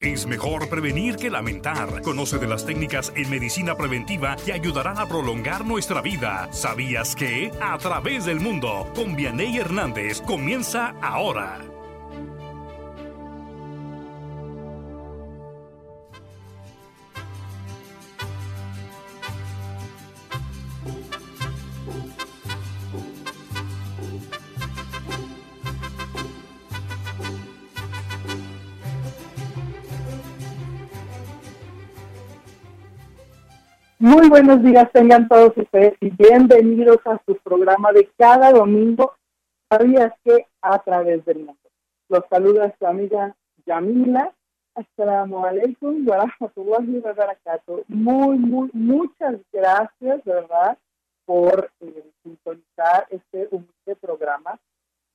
Es mejor prevenir que lamentar. Conoce de las técnicas en medicina preventiva que ayudarán a prolongar nuestra vida. ¿Sabías que? A través del mundo, con Vianey Hernández, comienza ahora. Muy buenos días tengan todos ustedes y bienvenidos a su programa de cada domingo. ¿Sabías que a través del mundo? Los saluda su amiga Yamila. Assalamu alaikum wa rahmatullahi wa barakatuh. Muy, muy, muchas gracias, ¿verdad?, por eh, sintonizar este humilde programa.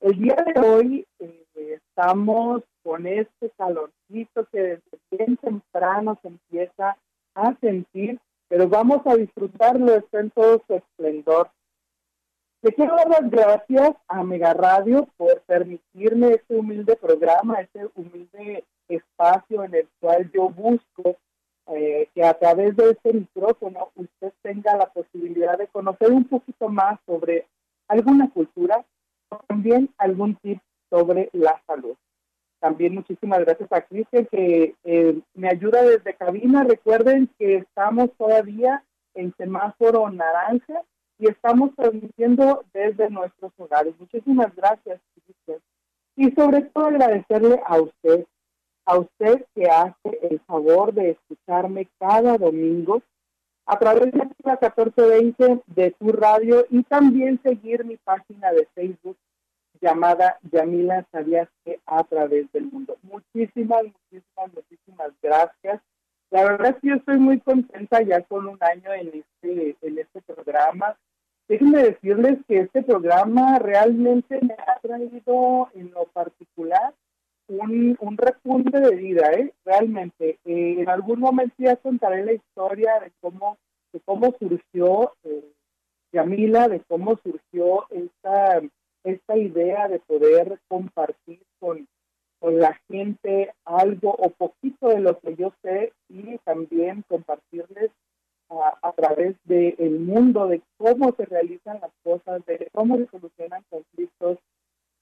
El día de hoy eh, estamos con este calorcito que desde bien temprano se empieza a sentir pero vamos a disfrutarlo, en todo su esplendor. Le quiero dar las gracias a Mega Radio por permitirme este humilde programa, este humilde espacio en el cual yo busco eh, que a través de este micrófono usted tenga la posibilidad de conocer un poquito más sobre alguna cultura también algún tip sobre la salud. También muchísimas gracias a Cristian que eh, me ayuda desde cabina. Recuerden que estamos todavía en semáforo naranja y estamos transmitiendo desde nuestros hogares. Muchísimas gracias, Cristian. Y sobre todo agradecerle a usted, a usted que hace el favor de escucharme cada domingo a través de la 1420 de tu radio y también seguir mi página de Facebook llamada Yamila Sabías que a través del mundo. Muchísimas, muchísimas, muchísimas gracias. La verdad es que yo estoy muy contenta ya con un año en este, en este programa. Déjenme decirles que este programa realmente me ha traído en lo particular un, un repunte de vida, ¿eh? realmente. Eh, en algún momento ya contaré la historia de cómo, de cómo surgió eh, Yamila, de cómo surgió esta esta idea de poder compartir con, con la gente algo o poquito de lo que yo sé y también compartirles a, a través del el mundo de cómo se realizan las cosas, de cómo se solucionan conflictos,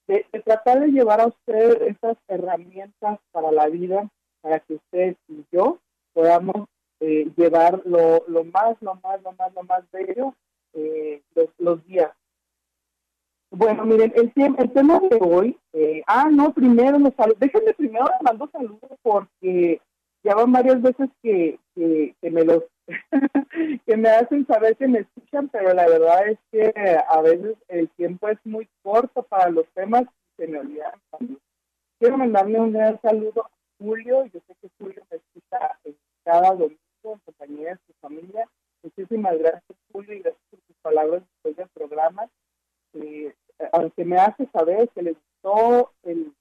de, tratar de llevar a usted esas herramientas para la vida, para que usted y yo podamos eh, llevar lo, lo, más, lo más, lo más, lo más bello eh, los, los días bueno, miren, el, el tema de hoy, eh, ah, no, primero los saludos, déjenme primero les mando saludos porque ya van varias veces que, que, me los, que me hacen saber que me escuchan, pero la verdad es que a veces el tiempo es muy corto para los temas y se me olvidan. Quiero mandarle un gran saludo a Julio, yo sé que Julio me escucha cada domingo en compañía de su familia. Muchísimas gracias, Julio, y gracias por sus palabras después del programa. Eh, aunque me hace saber que le gustó el,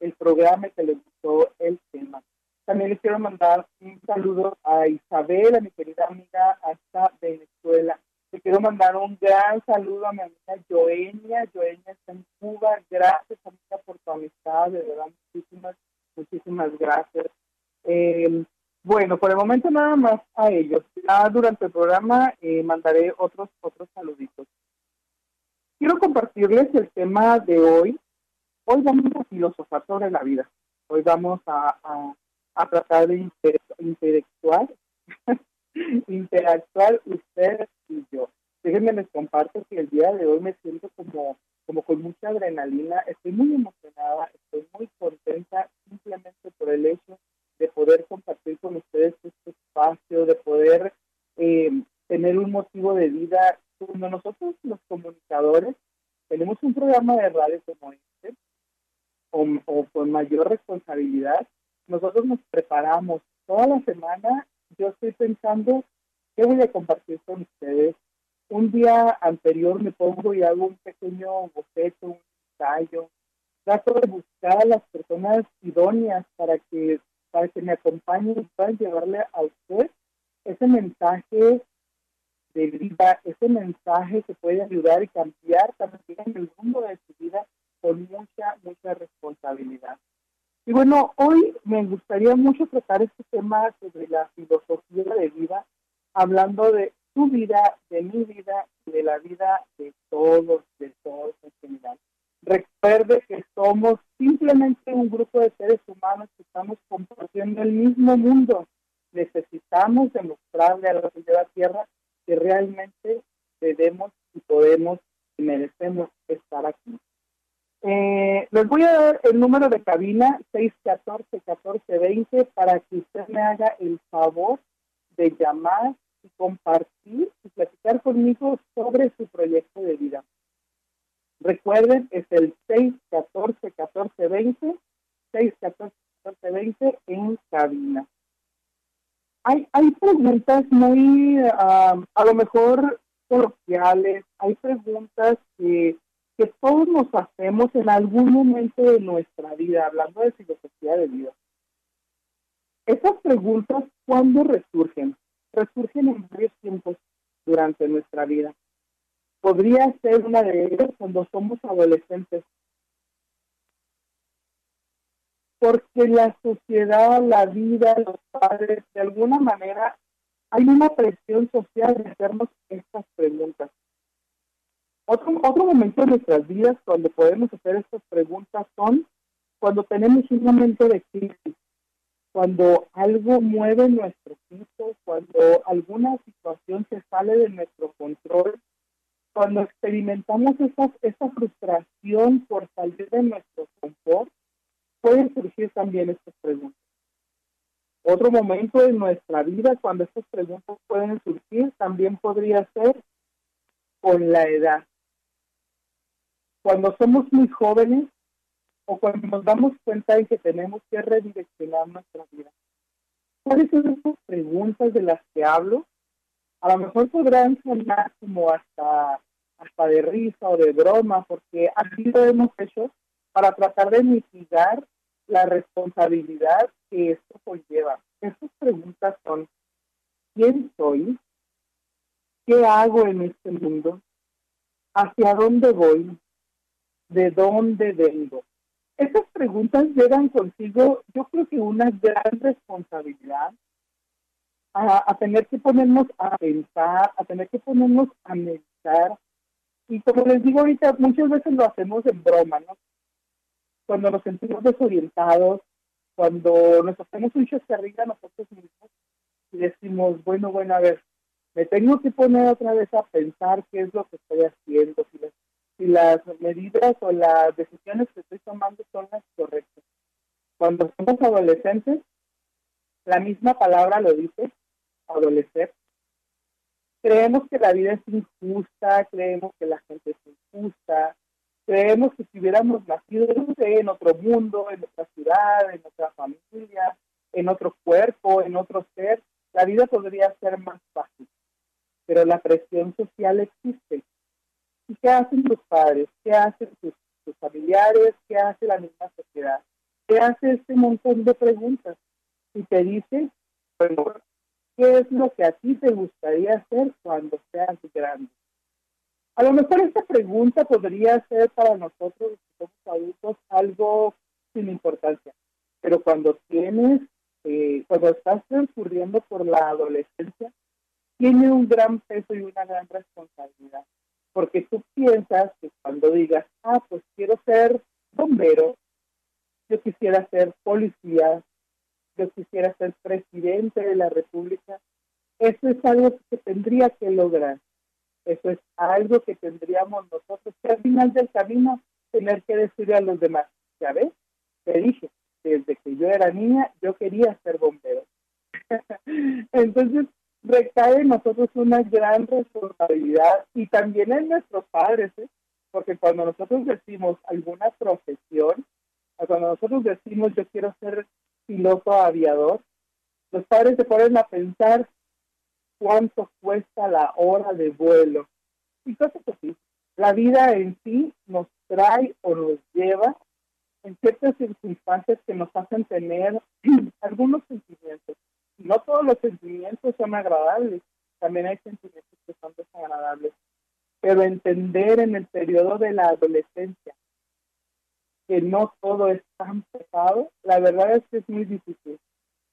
el, programa y que le gustó el tema. También les quiero mandar un saludo a Isabel, a mi querida amiga hasta Venezuela. Le quiero mandar un gran saludo a mi amiga Joenia. Joenia está en Cuba. Gracias, amiga, por tu amistad. De verdad, muchísimas, muchísimas gracias. Eh, bueno, por el momento nada más a ellos. Ya durante el programa eh, mandaré otros, otros saluditos. Quiero compartirles el tema de hoy. Hoy vamos a filosofar sobre la vida. Hoy vamos a, tratar de interactuar, interactuar usted y yo. Déjenme les comparto que el día de hoy me siento como, como con mucha adrenalina. Estoy muy emocionada, estoy muy contenta simplemente por el hecho de poder compartir con ustedes este espacio, de poder eh, tener un motivo de vida cuando nosotros los comunicadores tenemos un programa de radio como este, o, con mayor responsabilidad, nosotros nos preparamos toda la semana. Yo estoy pensando qué voy a compartir con ustedes. Un día anterior me pongo y hago un pequeño boceto, un ensayo. Trato de buscar a las personas idóneas para que, para que me acompañen y puedan llevarle a usted ese mensaje de vida, ese mensaje que puede ayudar y cambiar también el mundo de su vida con mucha, mucha responsabilidad. Y bueno, hoy me gustaría mucho tratar este tema sobre la filosofía de vida, hablando de tu vida, de mi vida de la vida de todos, de todos en general. Recuerde que somos simplemente un grupo de seres humanos que estamos compartiendo el mismo mundo. Necesitamos demostrarle a la sociedad Tierra que realmente debemos y podemos y merecemos estar aquí. Eh, les voy a dar el número de cabina 614-1420 para que usted me haga el favor de llamar y compartir y platicar conmigo sobre su proyecto de vida. Recuerden, es el 614-1420, 614-1420 en cabina. Hay, preguntas muy, a lo mejor, coloquiales, hay preguntas que, que todos nos hacemos en algún momento de nuestra vida, hablando de filosofía de vida. Esas preguntas, ¿cuándo resurgen? Resurgen en varios tiempos durante nuestra vida podría ser una de ellas cuando somos adolescentes. Porque la sociedad, la vida, los padres, de alguna manera, hay una presión social de hacernos estas preguntas. Otro, otro momento de nuestras vidas cuando podemos hacer estas preguntas son cuando tenemos un momento de crisis, cuando algo mueve nuestro piso, cuando alguna situación se sale de nuestro control cuando experimentamos esa, esa frustración por salir de nuestro confort, pueden surgir también estas preguntas. Otro momento de nuestra vida cuando estas preguntas pueden surgir también podría ser con la edad. Cuando somos muy jóvenes o cuando nos damos cuenta de que tenemos que redireccionar nuestra vida. ¿Cuáles son esas preguntas de las que hablo? A lo mejor podrán sonar como hasta hasta de risa o de broma, porque así lo hemos hecho para tratar de mitigar la responsabilidad que esto conlleva. Esas preguntas son, ¿quién soy? ¿Qué hago en este mundo? ¿Hacia dónde voy? ¿De dónde vengo? Esas preguntas llevan consigo, yo creo que una gran responsabilidad a, a tener que ponernos a pensar, a tener que ponernos a meditar, y como les digo ahorita, muchas veces lo hacemos en broma, ¿no? Cuando nos sentimos desorientados, cuando nos hacemos un chascarrillo a nosotros mismos y decimos, bueno, bueno, a ver, me tengo que poner otra vez a pensar qué es lo que estoy haciendo, si las, si las medidas o las decisiones que estoy tomando son las correctas. Cuando somos adolescentes, la misma palabra lo dice, adolecer, creemos que la vida es injusta, creemos que la gente es injusta, creemos que si hubiéramos nacido en otro mundo, en otra ciudad, en otra familia, en otro cuerpo, en otro ser, la vida podría ser más fácil. Pero la presión social existe. ¿Y qué hacen tus padres? ¿Qué hacen tus, familiares? ¿Qué hace la misma sociedad? ¿Qué hace este montón de preguntas? Y te dice, bueno, ¿Qué es lo que a ti te gustaría hacer cuando seas grande? A lo mejor esta pregunta podría ser para nosotros, somos adultos, algo sin importancia. Pero cuando tienes, eh, cuando estás transcurriendo por la adolescencia, tiene un gran peso y una gran responsabilidad. Porque tú piensas que cuando digas, ah, pues quiero ser bombero, yo quisiera ser policía, yo quisiera ser presidente de la República, eso es algo que tendría que lograr. Eso es algo que tendríamos nosotros que al final del camino tener que decirle a los demás, ya ves, te dije, desde que yo era niña yo quería ser bombero. Entonces recae en nosotros una gran responsabilidad y también en nuestros padres, ¿eh? porque cuando nosotros decimos alguna profesión, cuando nosotros decimos yo quiero ser piloto aviador, los padres se ponen a pensar cuánto cuesta la hora de vuelo y cosas así. La vida en sí nos trae o nos lleva en ciertas circunstancias que nos hacen tener algunos sentimientos. No todos los sentimientos son agradables, también hay sentimientos que son desagradables. Pero entender en el periodo de la adolescencia que no todo es tan pesado, la verdad es que es muy difícil.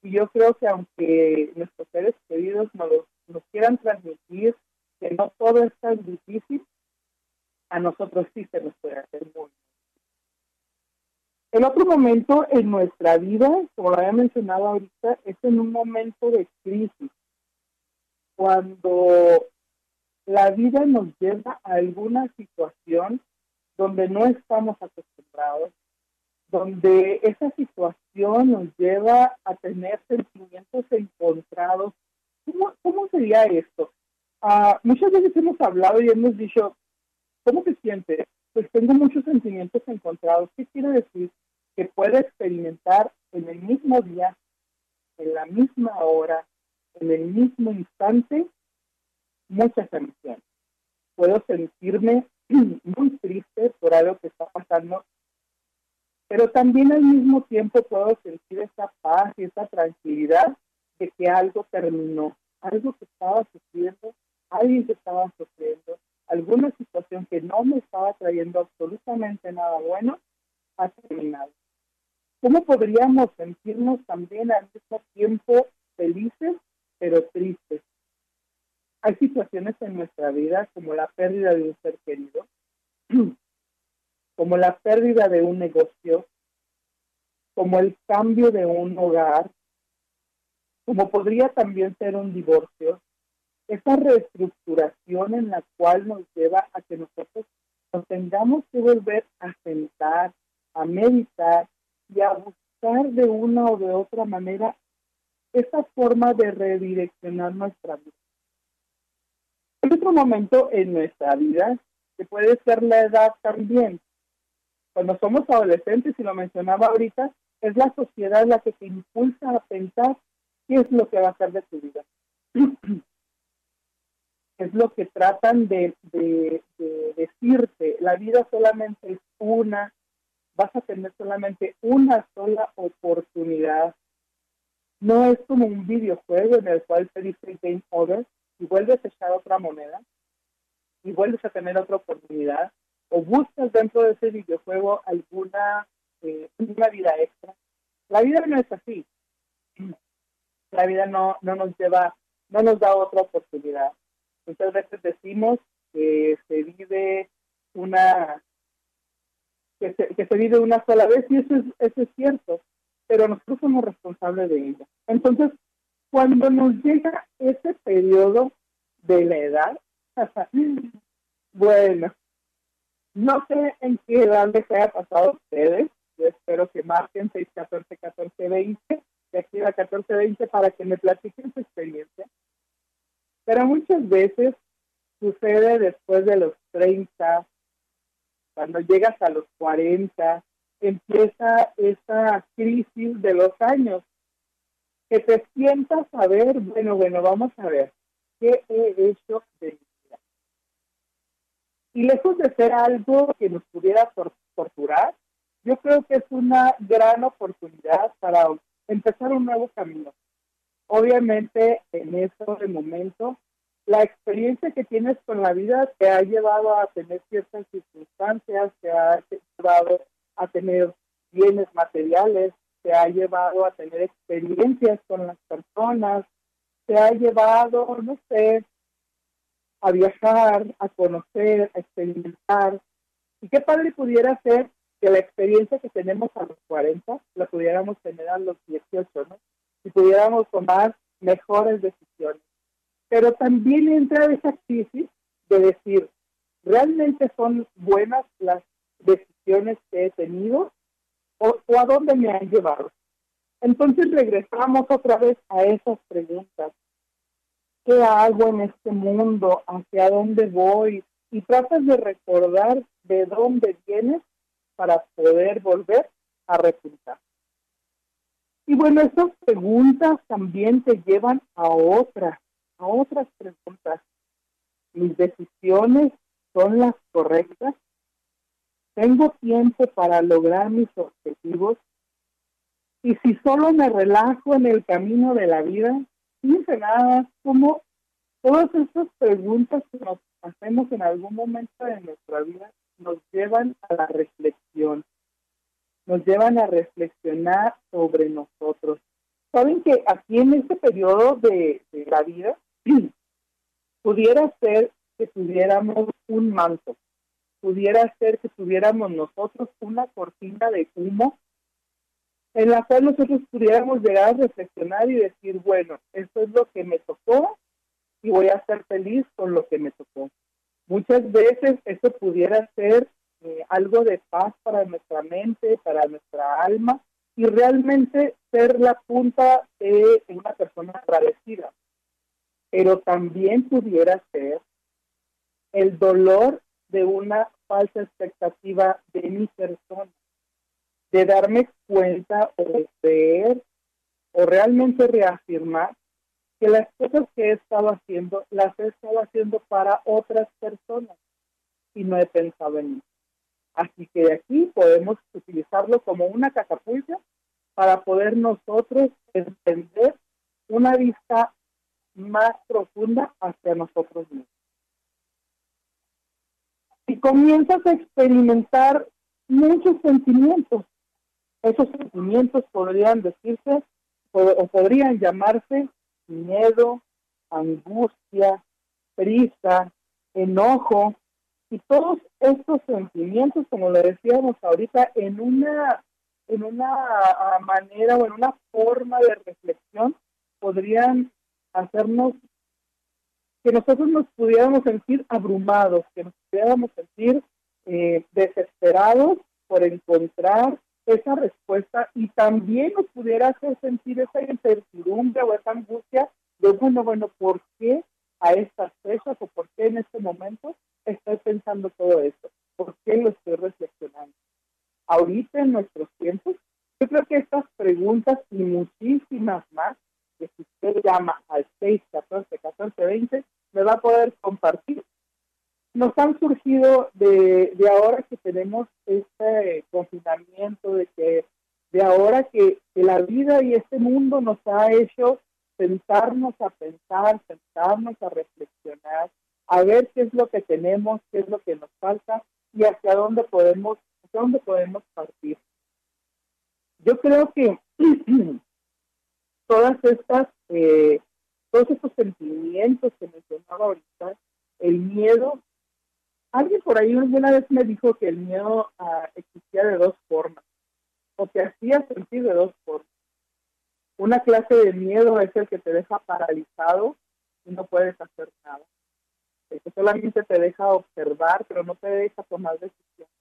Y yo creo que aunque nuestros seres queridos nos, nos quieran transmitir que no todo es tan difícil, a nosotros sí se nos puede hacer muy el otro momento en nuestra vida, como lo había mencionado ahorita, es en un momento de crisis, cuando la vida nos lleva a alguna situación donde no estamos acostumbrados, donde esa situación nos lleva a tener sentimientos encontrados. ¿Cómo, sería esto? Ah, muchas veces hemos hablado y hemos dicho, ¿cómo te sientes? Pues tengo muchos sentimientos encontrados. ¿Qué quiere decir? que puedo experimentar en el mismo día, en la misma hora, en el mismo instante, muchas emociones. Puedo sentirme muy triste por algo que está pasando, pero también al mismo tiempo puedo sentir esa paz y esa tranquilidad de que algo terminó, algo que estaba sucediendo, alguien que estaba sufriendo, alguna situación que no me estaba trayendo absolutamente nada bueno, ha terminado. ¿Cómo podríamos sentirnos también al mismo tiempo felices, pero tristes? Hay situaciones en nuestra vida como la pérdida de un ser querido, como la pérdida de un negocio, como el cambio de un hogar, como podría también ser un divorcio, esa reestructuración en la cual nos lleva a que nosotros nos tengamos que volver a sentar, a meditar, y a buscar de una o de otra manera esa forma de redireccionar nuestra vida. En otro momento en nuestra vida, que puede ser la edad también. Cuando somos adolescentes, y lo mencionaba ahorita, es la sociedad la que te impulsa a pensar qué es lo que va a ser de tu vida. es lo que tratan de, de decirte. La vida solamente es una, vas a tener solamente una sola oportunidad. No es como un videojuego en el cual te dice game over y vuelves a echar otra moneda y vuelves a tener otra oportunidad o buscas dentro de ese videojuego alguna eh, una vida extra. La vida no es así. La vida no, no nos lleva, no nos da otra oportunidad. Muchas veces decimos que se vive una que se, vive una sola vez y eso es, eso es cierto, pero nosotros somos responsables de ella. Entonces, cuando nos llega ese periodo de la edad, bueno, no sé en qué edad les haya pasado a ustedes, yo espero que marquen 6, 14, 14, 20, de aquí a 14, 20 para que me platiquen su experiencia. Pero muchas veces sucede después de los 30, cuando llegas a los 40, empieza esa crisis de los años, que te sientas a ver, bueno, bueno, vamos a ver, ¿qué he hecho de mi vida? Y lejos de ser algo que nos pudiera torturar, yo creo que es una gran oportunidad para empezar un nuevo camino. Obviamente, en eso de momento, la experiencia que tienes con la vida te ha llevado a tener ciertas circunstancias, te ha llevado a tener bienes materiales, te ha llevado a tener experiencias con las personas, te ha llevado, no sé, a viajar, a conocer, a experimentar. Y qué padre pudiera ser que la experiencia que tenemos a los 40 la pudiéramos tener a los 18, ¿no? Y pudiéramos tomar mejores decisiones pero también entra esa crisis de decir, ¿realmente son buenas las decisiones que he tenido o, a dónde me han llevado? Entonces regresamos otra vez a esas preguntas. ¿Qué hago en este mundo? ¿Hacia dónde voy? Y tratas de recordar de dónde vienes para poder volver a repuntar. Y bueno, estas preguntas también te llevan a otras a otras preguntas. ¿Mis decisiones son las correctas? ¿Tengo tiempo para lograr mis objetivos? Y si solo me relajo en el camino de la vida, fíjense nada, como todas estas preguntas que nos hacemos en algún momento de nuestra vida nos llevan a la reflexión. nos llevan a reflexionar sobre nosotros. Saben que aquí en este periodo de, la vida pudiera ser que tuviéramos un manto, pudiera ser que tuviéramos nosotros una cortina de humo en la cual nosotros pudiéramos llegar a reflexionar y decir, bueno, esto es lo que me tocó y voy a ser feliz con lo que me tocó. Muchas veces eso pudiera ser eh, algo de paz para nuestra mente, para nuestra alma y realmente ser la punta de una persona agradecida. Pero también pudiera ser el dolor de una falsa expectativa de mi persona de darme cuenta o de ver o realmente reafirmar que las cosas que he estado haciendo las he estado haciendo para otras personas y no he pensado en mí. Así que de aquí podemos utilizarlo como una catapulta para poder nosotros entender una vista más profunda hacia nosotros mismos. Y comienzas a experimentar muchos sentimientos, esos sentimientos podrían decirse o podrían llamarse miedo, angustia, prisa, enojo y todos estos sentimientos, como le decíamos ahorita, en una en una manera o en una forma de reflexión podrían hacernos que nosotros nos pudiéramos sentir abrumados, que nos pudiéramos sentir eh, desesperados por encontrar esa respuesta y también nos pudiera hacer sentir esa incertidumbre o esa angustia de, bueno, bueno, ¿por qué a estas fechas o por qué en este momento estoy pensando todo esto? ¿Por qué lo estoy reflexionando? Ahorita en nuestros tiempos, yo creo que estas preguntas y muchísimas más que si usted llama al 6, 14, 14, 20, me va a poder compartir nos han surgido de, de ahora que tenemos este confinamiento, de que de ahora que, la vida y este mundo nos ha hecho sentarnos a pensar, sentarnos a reflexionar, a ver qué es lo que tenemos, qué es lo que nos falta y hacia dónde podemos, hacia dónde podemos partir. Yo creo que todas estas, eh, todos estos sentimientos que mencionaba ahorita, el miedo Alguien por ahí una vez me dijo que el miedo ah, existía de dos formas, o te hacía sentir de dos formas. Una clase de miedo es el que te deja paralizado y no puedes hacer nada. El que solamente te deja observar, pero no te deja tomar decisiones.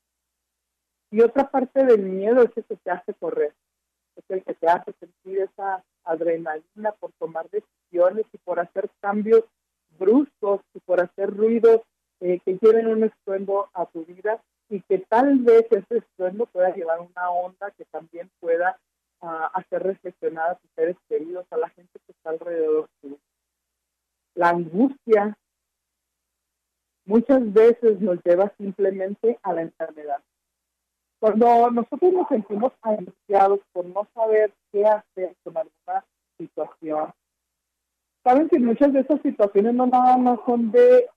Y otra parte del miedo es el que te hace correr, es el que te hace sentir esa adrenalina por tomar decisiones y por hacer cambios bruscos y por hacer ruidos eh, que lleven un estruendo a tu vida y que tal vez ese estruendo pueda llevar una onda que también pueda ah, hacer reflexionar a tus seres queridos, a la gente que está alrededor tuyo. La angustia muchas veces nos lleva simplemente a la enfermedad. Cuando nosotros nos sentimos angustiados por no saber qué hacer con alguna situación, saben que muchas de esas situaciones no nada más son de,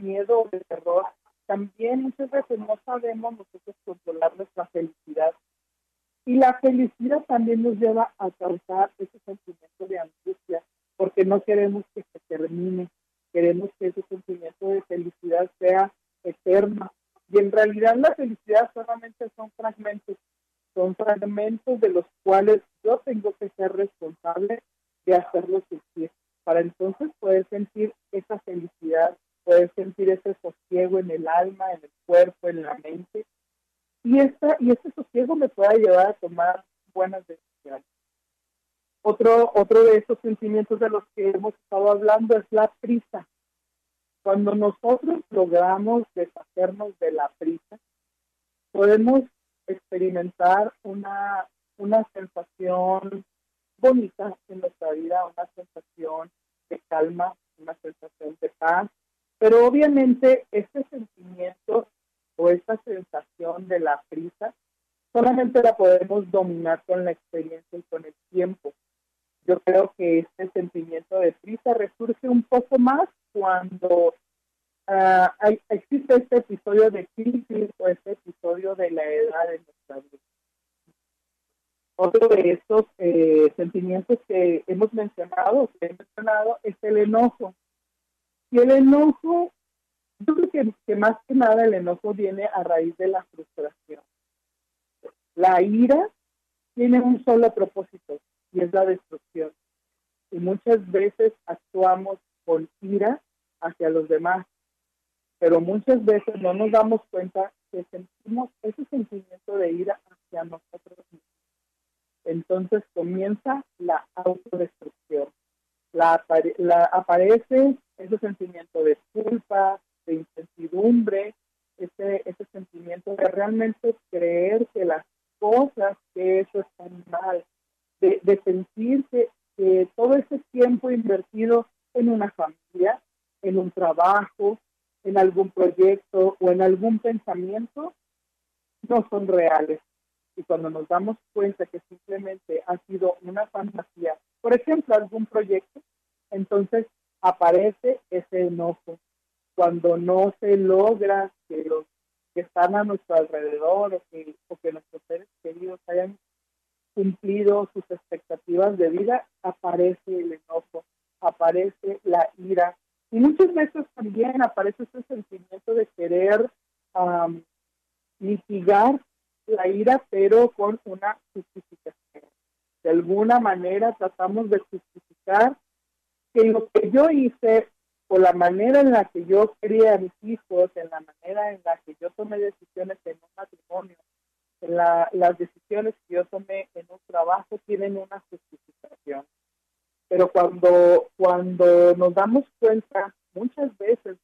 miedo o de terror, también muchas veces no sabemos nosotros controlar nuestra felicidad. Y la felicidad también nos lleva a causar ese sentimiento de angustia, porque no queremos que se termine, queremos que ese sentimiento de felicidad sea eterno. Y en realidad la felicidad solamente son fragmentos, son fragmentos de los cuales yo tengo que ser responsable de hacerlo existir para entonces poder sentir esa felicidad, poder sentir ese sosiego en el alma, en el cuerpo, en la mente. Y, esta, y ese sosiego me pueda llevar a tomar buenas decisiones. Otro, otro de esos sentimientos de los que hemos estado hablando es la prisa. Cuando nosotros logramos deshacernos de la prisa, podemos experimentar una, una sensación bonita en nuestra vida, una sensación de calma, una sensación de paz, pero obviamente este sentimiento o esta sensación de la prisa solamente la podemos dominar con la experiencia y con el tiempo. Yo creo que este sentimiento de prisa resurge un poco más cuando uh, existe este episodio de crisis o este episodio de la edad en Otro de estos eh, sentimientos que hemos mencionado, que he mencionado, es el enojo. Y el enojo, yo creo que, que más que nada el enojo viene a raíz de la frustración. La ira tiene un solo propósito y es la destrucción. Y muchas veces actuamos con ira hacia los demás, pero muchas veces no nos damos cuenta que sentimos ese sentimiento de ira hacia nosotros mismos. Entonces comienza la autodestrucción. La, la, aparece ese sentimiento de culpa, de incertidumbre, ese, ese sentimiento de realmente creer que las cosas que eso están mal, de, de sentir que, que todo ese tiempo invertido en una familia, en un trabajo, en algún proyecto o en algún pensamiento, no son reales. Y cuando nos damos cuenta que simplemente ha sido una fantasía, por ejemplo, algún proyecto, entonces aparece ese enojo. Cuando no se logra que los que están a nuestro alrededor o que, o que nuestros seres queridos hayan cumplido sus expectativas de vida, aparece el enojo, aparece la ira. Y muchas veces también aparece ese sentimiento de querer mitigar la ira, pero con una justificación. De alguna manera tratamos de justificar que lo que yo hice o la manera en la que yo crié a mis hijos, en la manera en la que yo tomé decisiones en un matrimonio, en las decisiones que yo tomé en un trabajo tienen una justificación. Pero cuando, cuando nos damos cuenta, muchas veces,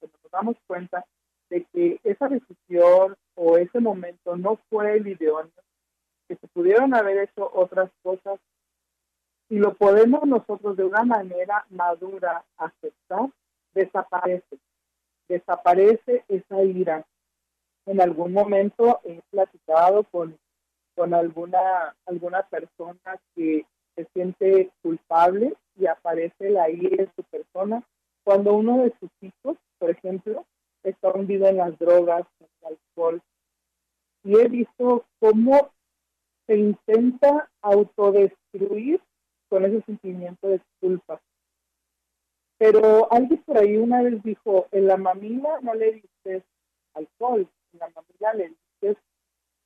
cuando nos damos cuenta de que esa decisión o ese momento no fue el idóneo, que se pudieron haber hecho otras cosas y lo podemos nosotros de una manera madura aceptar, desaparece. Desaparece esa ira. En algún momento he platicado con, con alguna, alguna persona que se siente culpable y aparece la ira en su persona cuando uno de sus hijos, por ejemplo, está hundido en las drogas, en el alcohol. Y he visto cómo se intenta autodestruir con ese sentimiento de culpa. Pero alguien por ahí una vez dijo, en la mamila no le dices alcohol, en la mamila le dices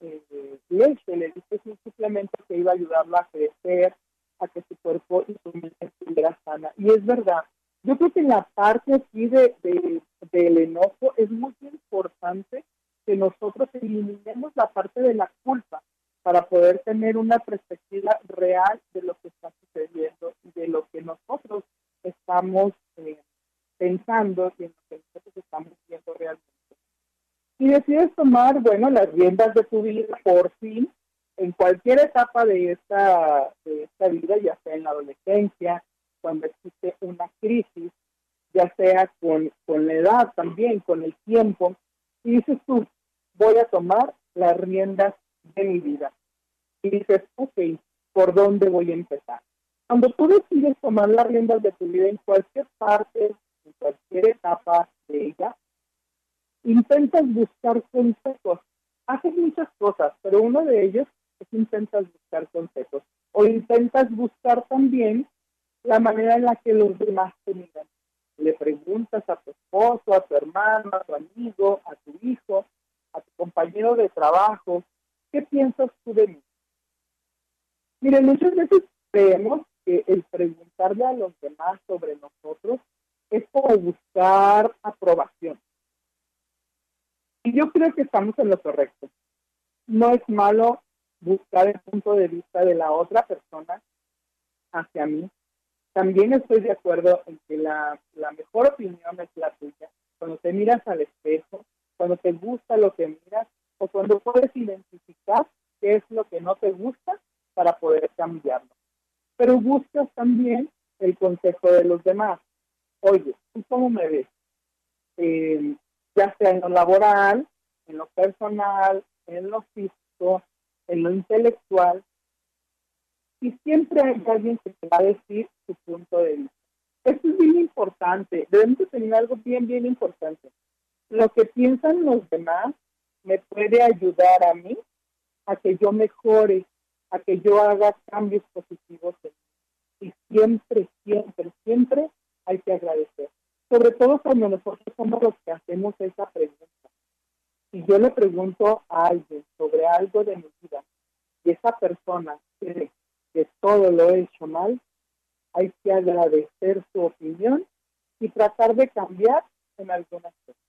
eh, leche, le dices un suplemento que iba a ayudarla a crecer, a que su cuerpo y su mente estuviera sana. Y es verdad, yo creo que la parte aquí de, de, del enojo es muy importante que nosotros eliminemos la parte de la culpa para poder tener una perspectiva real de lo que está sucediendo y de lo que nosotros estamos eh, pensando y en lo que nosotros estamos viendo realmente. Y decides tomar, bueno, las riendas de tu vida por fin, en cualquier etapa de esta, de esta vida, ya sea en la adolescencia, cuando existe una crisis, ya sea con, con la edad también, con el tiempo, y dices tú, voy a tomar las riendas de mi vida. Y dices, ok, ¿por dónde voy a empezar? Cuando tú decides tomar las riendas de tu vida en cualquier parte, en cualquier etapa de ella, intentas buscar consejos. Haces muchas cosas, pero uno de ellos es intentas buscar consejos. O intentas buscar también la manera en la que los demás te miran. Le preguntas a tu esposo, a tu hermano, a tu amigo, a tu hijo, a tu compañero de trabajo, ¿qué piensas tú de mí? Miren, muchas veces creemos que el preguntarle a los demás sobre nosotros es como buscar aprobación. Y yo creo que estamos en lo correcto. No es malo buscar el punto de vista de la otra persona hacia mí. También estoy de acuerdo en que la, la mejor opinión es la tuya. Cuando te miras al espejo, cuando te gusta lo que miras o cuando puedes identificar qué es lo que no te gusta para poder cambiarlo. Pero buscas también el consejo de los demás. Oye, ¿tú cómo me ves? Eh, ya sea en lo laboral, en lo personal, en lo físico, en lo intelectual. Y siempre hay alguien que te va a decir su punto de vista. Esto es bien importante. Debemos tener algo bien, bien importante lo que piensan los demás me puede ayudar a mí a que yo mejore, a que yo haga cambios positivos y siempre, siempre, siempre hay que agradecer. Sobre todo cuando nosotros somos los que hacemos esa pregunta. Si yo le pregunto a alguien sobre algo de mi vida y esa persona cree que todo lo he hecho mal, hay que agradecer su opinión y tratar de cambiar en algunas cosas.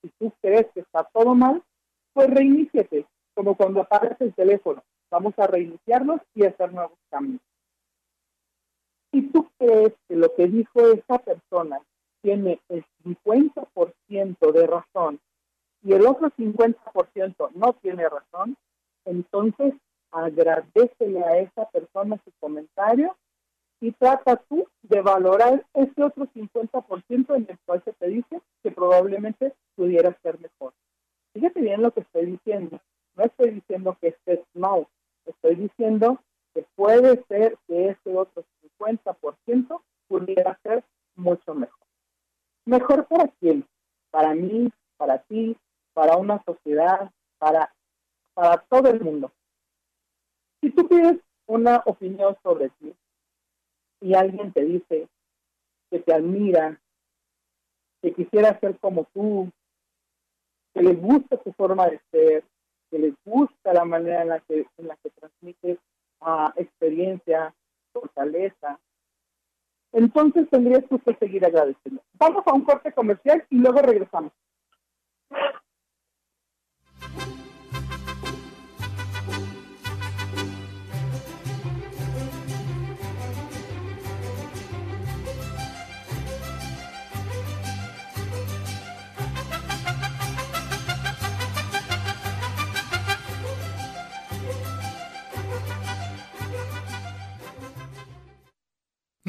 Si tú crees que está todo mal, pues reiníciate, como cuando apagas el teléfono. Vamos a reiniciarnos y hacer nuevos cambios. Si tú crees que lo que dijo esa persona tiene el 50% de razón y el otro 50% no tiene razón, entonces agradecele a esa persona su comentario y trata tú de valorar ese otro 50% en el cual se te dice que probablemente pudiera ser mejor. Fíjate bien lo que estoy diciendo. No estoy diciendo que estés mal, estoy diciendo que puede ser que ese otro 50% pudiera ser mucho mejor. ¿Mejor para quién? Para mí, para ti, para una sociedad, para, para todo el mundo. Una opinión sobre ti y alguien te dice que te admira, que quisiera ser como tú, que les gusta tu forma de ser, que les gusta la manera en la que, en la que transmites uh, experiencia, fortaleza, entonces tendrías que seguir agradeciendo. Vamos a un corte comercial y luego regresamos.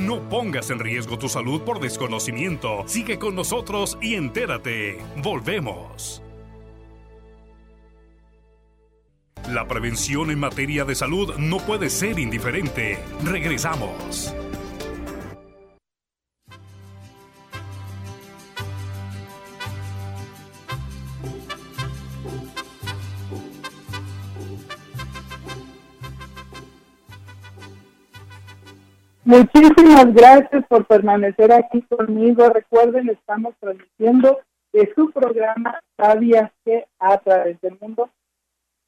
No pongas en riesgo tu salud por desconocimiento. Sigue con nosotros y entérate. Volvemos. La prevención en materia de salud no puede ser indiferente. Regresamos. Muchísimas gracias por permanecer aquí conmigo. Recuerden, estamos transmitiendo de su programa Sabías que a través del mundo.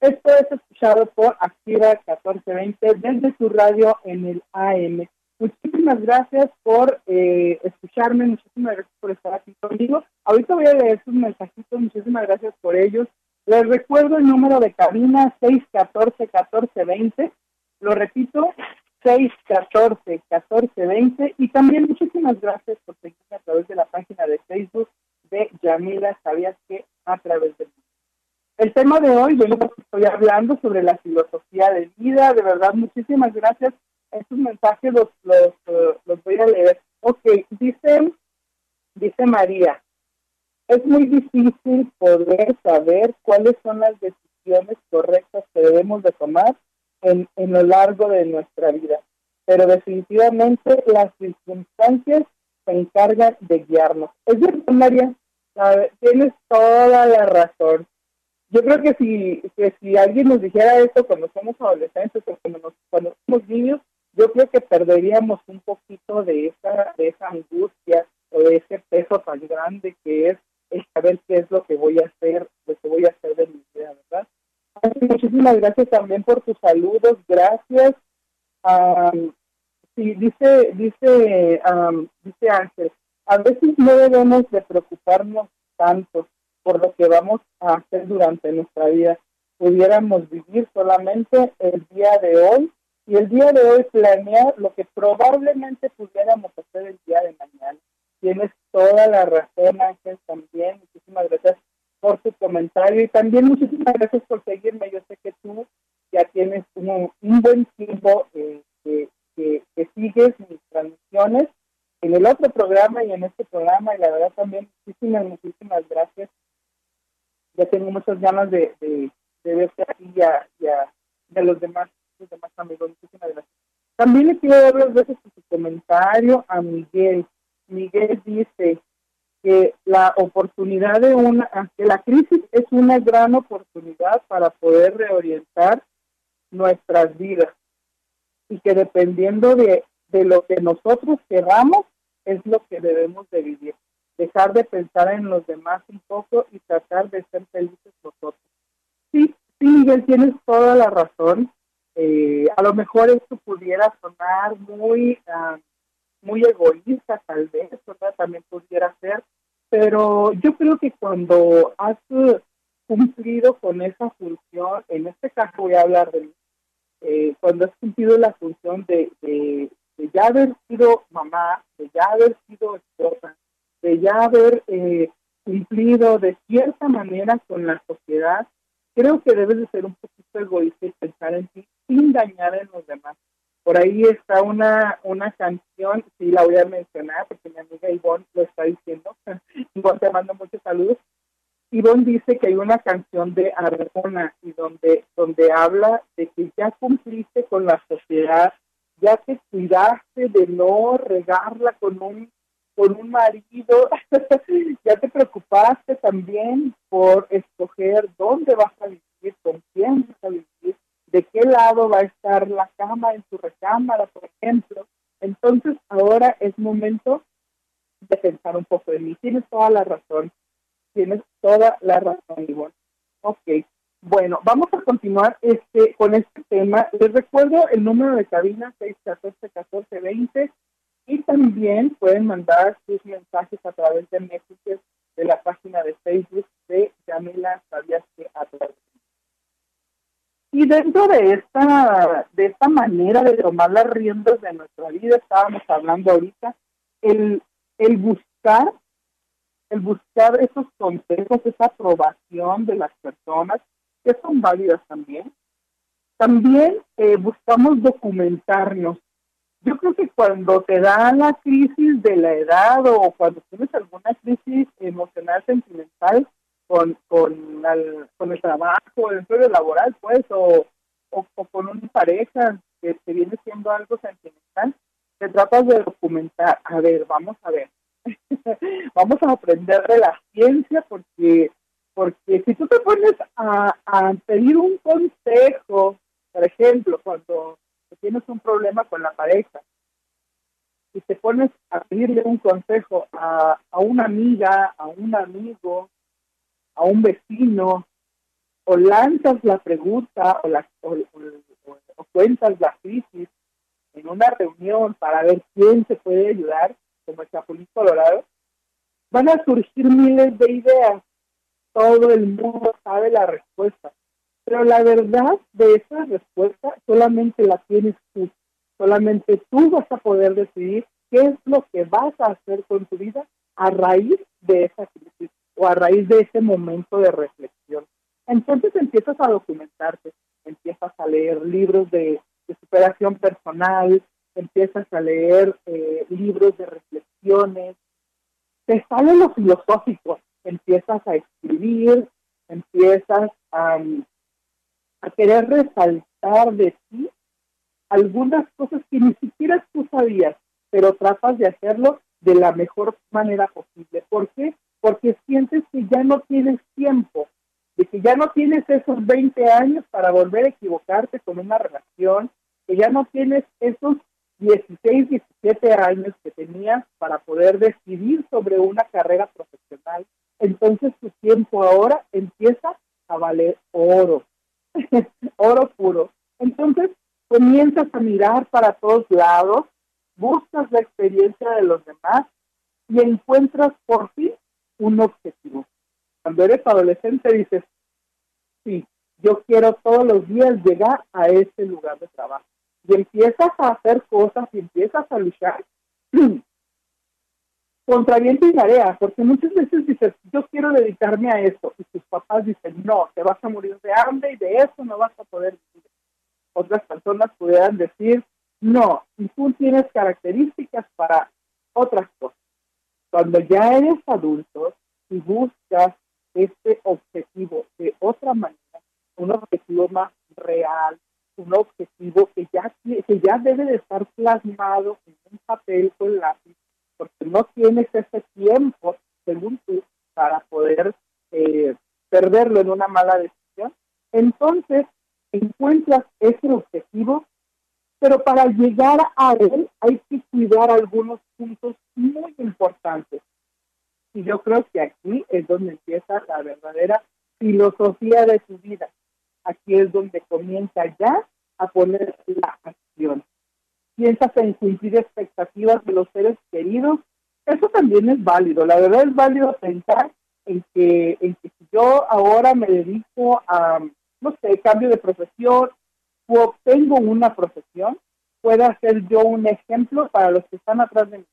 Esto es escuchado por Activa 1420 desde su radio en el AM. Muchísimas gracias por eh, escucharme, muchísimas gracias por estar aquí conmigo. Ahorita voy a leer sus mensajitos, muchísimas gracias por ellos. Les recuerdo el número de cabina 614-1420. Lo repito, 614 1420 y también muchísimas gracias por seguirme a través de la página de Facebook de Yamila Sabías que a través de el tema de hoy, bueno, pues, estoy hablando sobre la filosofía de vida, de verdad, muchísimas gracias. Estos mensajes los, los, eh, los voy a leer. Ok, dice, dice María, es muy difícil poder saber cuáles son las decisiones correctas que debemos de tomar en, en lo largo de nuestra vida. Pero definitivamente las circunstancias se encargan de guiarnos. Es verdad, María, tienes toda la razón. Yo creo que si, que si alguien nos dijera esto cuando somos adolescentes o cuando, cuando somos niños, yo creo que perderíamos un poquito de esa, de esa angustia o de ese peso tan grande que es el saber qué es lo que voy a hacer, lo que voy a hacer de mi vida, ¿verdad? Muchísimas gracias también por tus saludos, gracias. sí, dice, dice, dice Ángel, a veces no debemos de preocuparnos tanto por lo que vamos a hacer durante nuestra vida. Pudiéramos vivir solamente el día de hoy y el día de hoy planear lo que probablemente pudiéramos hacer el día de mañana. Tienes toda la razón, Ángel, también. Muchísimas gracias por su comentario y también muchísimas gracias por seguirme. Yo sé que tú ya tienes un, buen tiempo eh, que, que, sigues mis transmisiones en el otro programa y en este programa y la verdad también muchísimas, muchísimas gracias. Ya tengo muchas ganas de, de, verte aquí y a, y, los demás los demás amigos. Muchísimas gracias. También le quiero dar las gracias por su comentario a Miguel. Miguel dice, que la oportunidad de una, que la crisis es una gran oportunidad para poder reorientar nuestras vidas y que dependiendo de, de lo que nosotros queramos es lo que debemos de vivir. Dejar de pensar en los demás un poco y tratar de ser felices nosotros. Sí, sí, Miguel, tienes toda la razón. Eh, a lo mejor esto pudiera sonar muy, ah, muy egoísta, tal vez, también pudiera ser, pero yo creo que cuando has cumplido con esa función, en este caso voy a hablar de eh, cuando has cumplido la función de, de, ya haber sido mamá, de ya haber sido esposa, de ya haber eh, cumplido de cierta manera con la sociedad, creo que debes de ser un poquito egoísta y pensar en ti sin dañar en los demás. Por ahí está una, una canción, sí la voy a mencionar porque mi amiga Ivonne lo está diciendo. Ivonne te mando muchos saludos. Ivonne dice que hay una canción de Arjona y donde, donde habla de que ya cumpliste con la sociedad, ya te cuidaste de no regarla con un con un marido, ya te preocupaste también por escoger dónde vas a vivir, con quién vas a vivir, de qué lado va a estar la cama en tu recámara, por ejemplo. Entonces ahora es momento de pensar un poco de mí. Tienes toda la razón, tienes toda la razón, Ivonne. Ok, bueno, vamos a continuar este con este tema. Les recuerdo el número de cabina 614-1420 y también pueden mandar sus mensajes a través de Messenger de la página de Facebook de Yamila Sabías que a y dentro de esta, de esta manera de tomar las riendas de nuestra vida, estábamos hablando ahorita, el, el buscar, el buscar esos consejos, esa aprobación de las personas, que son válidas también. También eh, buscamos documentarnos. Yo creo que cuando te da la crisis de la edad o cuando tienes alguna crisis emocional, sentimental, con, con, el trabajo, el empleo laboral, pues, o, o, con una pareja que te viene siendo algo sentimental, te tratas de documentar. A ver, vamos a ver. vamos a aprender de la ciencia porque porque si tú te pones a, a pedir un consejo, por ejemplo, cuando tienes un problema con la pareja, y te pones a pedirle un consejo a, a una amiga, a un amigo, a un vecino o lanzas la pregunta o, cuentas la crisis en una reunión para ver quién se puede ayudar, como el Chapulín Colorado, van a surgir miles de ideas. Todo el mundo sabe la respuesta. Pero la verdad de esa respuesta solamente la tienes tú. Solamente tú vas a poder decidir qué es lo que vas a hacer con tu vida a raíz de esa crisis o a raíz de ese momento de reflexión. Entonces empiezas a documentarte, empiezas a leer libros de, superación personal, empiezas a leer eh, libros de reflexiones, te sale lo filosófico, empiezas a escribir, empiezas a, a querer resaltar de ti algunas cosas que ni siquiera tú sabías, pero tratas de hacerlo de la mejor manera posible. ¿Por qué? Porque sientes que ya no tienes tiempo, de que ya no tienes esos 20 años para volver a equivocarte con una relación, que ya no tienes esos 16, 17 años que tenías para poder decidir sobre una carrera profesional. Entonces tu tiempo ahora empieza a valer oro, oro puro. Entonces comienzas a mirar para todos lados, buscas la experiencia de los demás y encuentras por fin un objetivo. Cuando eres adolescente dices, sí, yo quiero todos los días llegar a ese lugar de trabajo. Y empiezas a hacer cosas y empiezas a luchar contra viento y marea, porque muchas veces dices, yo quiero dedicarme a esto, y tus papás dicen, no, te vas a morir de hambre y de eso no vas a poder vivir. Otras personas pudieran decir, no, y tú tienes características para otras. Cuando ya eres adulto y buscas este objetivo de otra manera, un objetivo más real, un objetivo que ya, que ya debe de estar plasmado en un papel con lápiz, porque no tienes ese tiempo, según tú, para poder eh, perderlo en una mala decisión. Entonces, encuentras ese objetivo, pero para llegar a él hay que cuidar algunos puntos muy importantes. Y yo creo que aquí es donde empieza la verdadera filosofía de tu vida. Aquí es donde comienza ya a poner la acción. Piensas en cumplir expectativas de los seres queridos. Eso también es válido. La verdad es válido pensar en que, en que si yo ahora me dedico a, no sé, cambio de profesión o obtengo una profesión, pueda ser yo un ejemplo para los que están atrás de mí,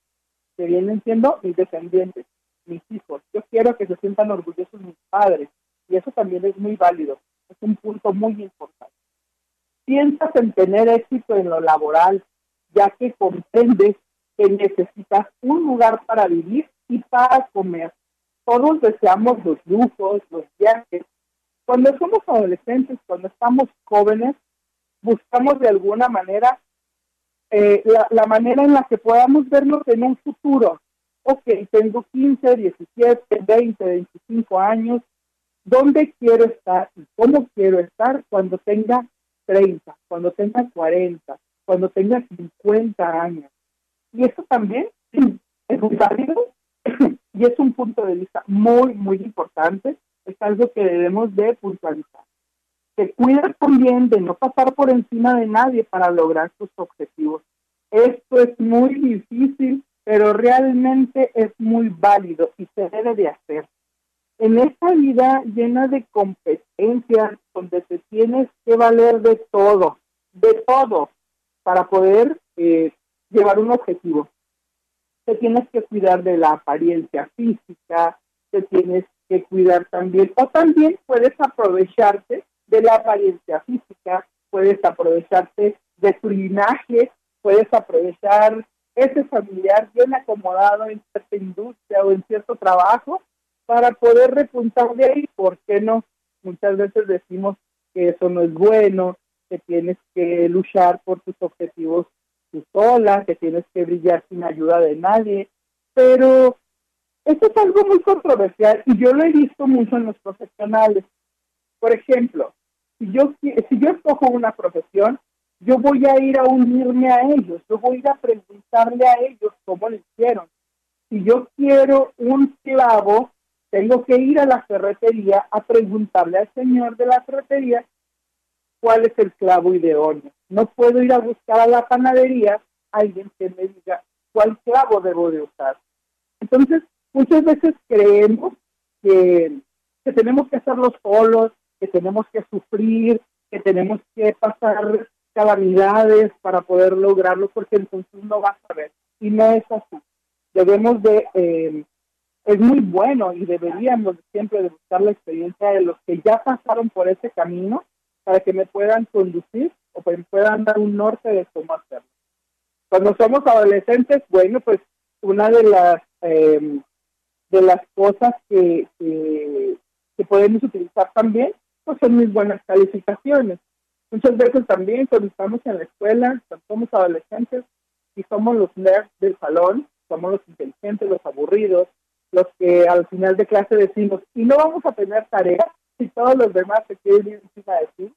que vienen siendo mis descendientes, mis hijos. Yo quiero que se sientan orgullosos mis padres y eso también es muy válido. Es un punto muy importante. Piensas en tener éxito en lo laboral, ya que comprendes que necesitas un lugar para vivir y para comer. Todos deseamos los lujos, los viajes, cuando somos adolescentes, cuando estamos jóvenes, buscamos de alguna manera eh, la, manera en la que podamos vernos en un futuro. Ok, tengo 15, 17, 20, 25 años. ¿Dónde quiero estar y cómo quiero estar cuando tenga 30, cuando tenga 40, cuando tenga 50 años? Y eso también es un válido y es un punto de vista muy, muy importante es algo que debemos de puntualizar. Te cuidas también de no pasar por encima de nadie para lograr tus objetivos. Esto es muy difícil, pero realmente es muy válido y se debe de hacer. En esta vida llena de competencias, donde te tienes que valer de todo, de todo, para poder eh, llevar un objetivo. Te tienes que cuidar de la apariencia física, te tienes que cuidar también. O también puedes aprovecharte de la apariencia física, puedes aprovecharte de tu linaje, puedes aprovechar ese familiar bien acomodado en cierta industria o en cierto trabajo para poder repuntar de ahí. ¿Por qué no? Muchas veces decimos que eso no es bueno, que tienes que luchar por tus objetivos tú sola, que tienes que brillar sin ayuda de nadie, pero esto es algo muy controversial y yo lo he visto mucho en los profesionales. Por ejemplo, si yo, si yo escojo una profesión, yo voy a ir a unirme a ellos, yo voy a ir a preguntarle a ellos cómo lo hicieron. Si yo quiero un clavo, tengo que ir a la ferretería a preguntarle al señor de la ferretería cuál es el clavo idóneo. No puedo ir a buscar a la panadería alguien que me diga cuál clavo debo de usar. Entonces, muchas veces creemos que, tenemos que hacerlo solos, que tenemos que sufrir, que tenemos que pasar calamidades para poder lograrlo, porque entonces no va a saber. Y no es así. Debemos de, eh, es muy bueno y deberíamos siempre de buscar la experiencia de los que ya pasaron por ese camino para que me puedan conducir o me puedan dar un norte de cómo hacerlo. Cuando somos adolescentes, bueno, pues una de las eh, de las cosas que, que, podemos utilizar también, pues son mis buenas calificaciones. Muchas veces también cuando estamos en la escuela, cuando somos adolescentes y somos los nerds del salón, somos los inteligentes, los aburridos, los que al final de clase decimos, y no vamos a tener tarea si todos los demás se quieren ir encima de ti,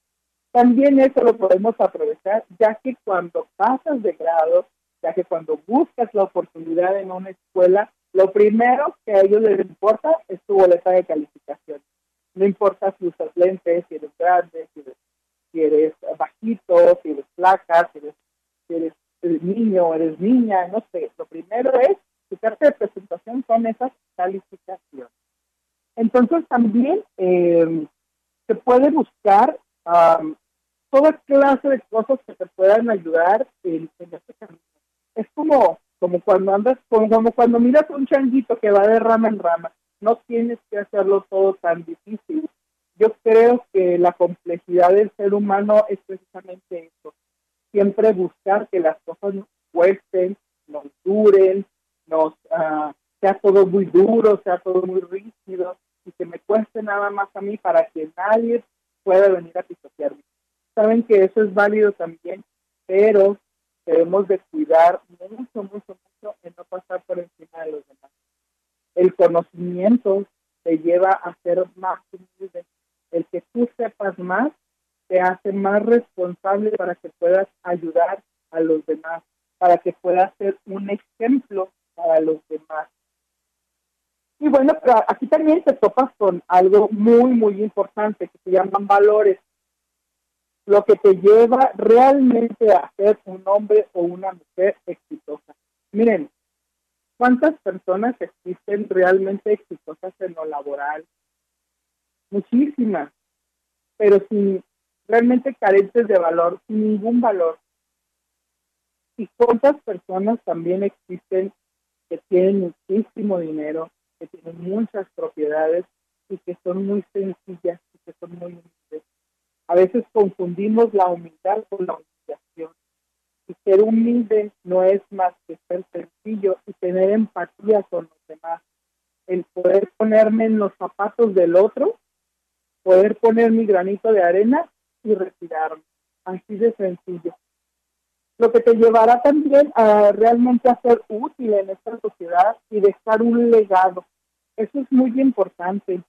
también eso lo podemos aprovechar, ya que cuando pasas de grado, ya que cuando buscas la oportunidad en una escuela, lo primero que a ellos les importa es tu boleta de calificación. No importa si usas lentes, si eres grande, si eres, bajito, si eres flaca, si eres, si eres, niño, eres niña, no sé. Lo primero es, tu carta de presentación son esas calificaciones. Entonces también eh, se puede buscar toda clase de cosas que te puedan ayudar en, en este camino. Es como como cuando andas, como, cuando miras un changuito que va de rama en rama, no tienes que hacerlo todo tan difícil. Yo creo que la complejidad del ser humano es precisamente eso, siempre buscar que las cosas nos cuesten, nos duren, nos uh, sea todo muy duro, sea todo muy rígido y que me cueste nada más a mí para que nadie pueda venir a pisotearme. Saben que eso es válido también, pero debemos de cuidar mucho, mucho, mucho en no pasar por encima de los demás. El conocimiento te lleva a ser más humilde. El que tú sepas más te hace más responsable para que puedas ayudar a los demás, para que puedas ser un ejemplo para los demás. Y bueno, aquí también te topas con algo muy, muy importante que se llaman valores. Lo que te lleva realmente a ser un hombre o una mujer exitosa. Miren, ¿cuántas personas existen realmente exitosas en lo laboral? Muchísimas, pero sin realmente carentes de valor, sin ningún valor. ¿Y cuántas personas también existen que tienen muchísimo dinero, que tienen muchas propiedades y que son muy sencillas y que son muy humildes? A veces confundimos la humildad con la humillación. Y ser humilde no es más que ser sencillo y tener empatía con los demás. El poder ponerme en los zapatos del otro, poder poner mi granito de arena y retirarme. Así de sencillo. Lo que te llevará también a realmente ser útil en esta sociedad y dejar un legado. Eso es muy importante.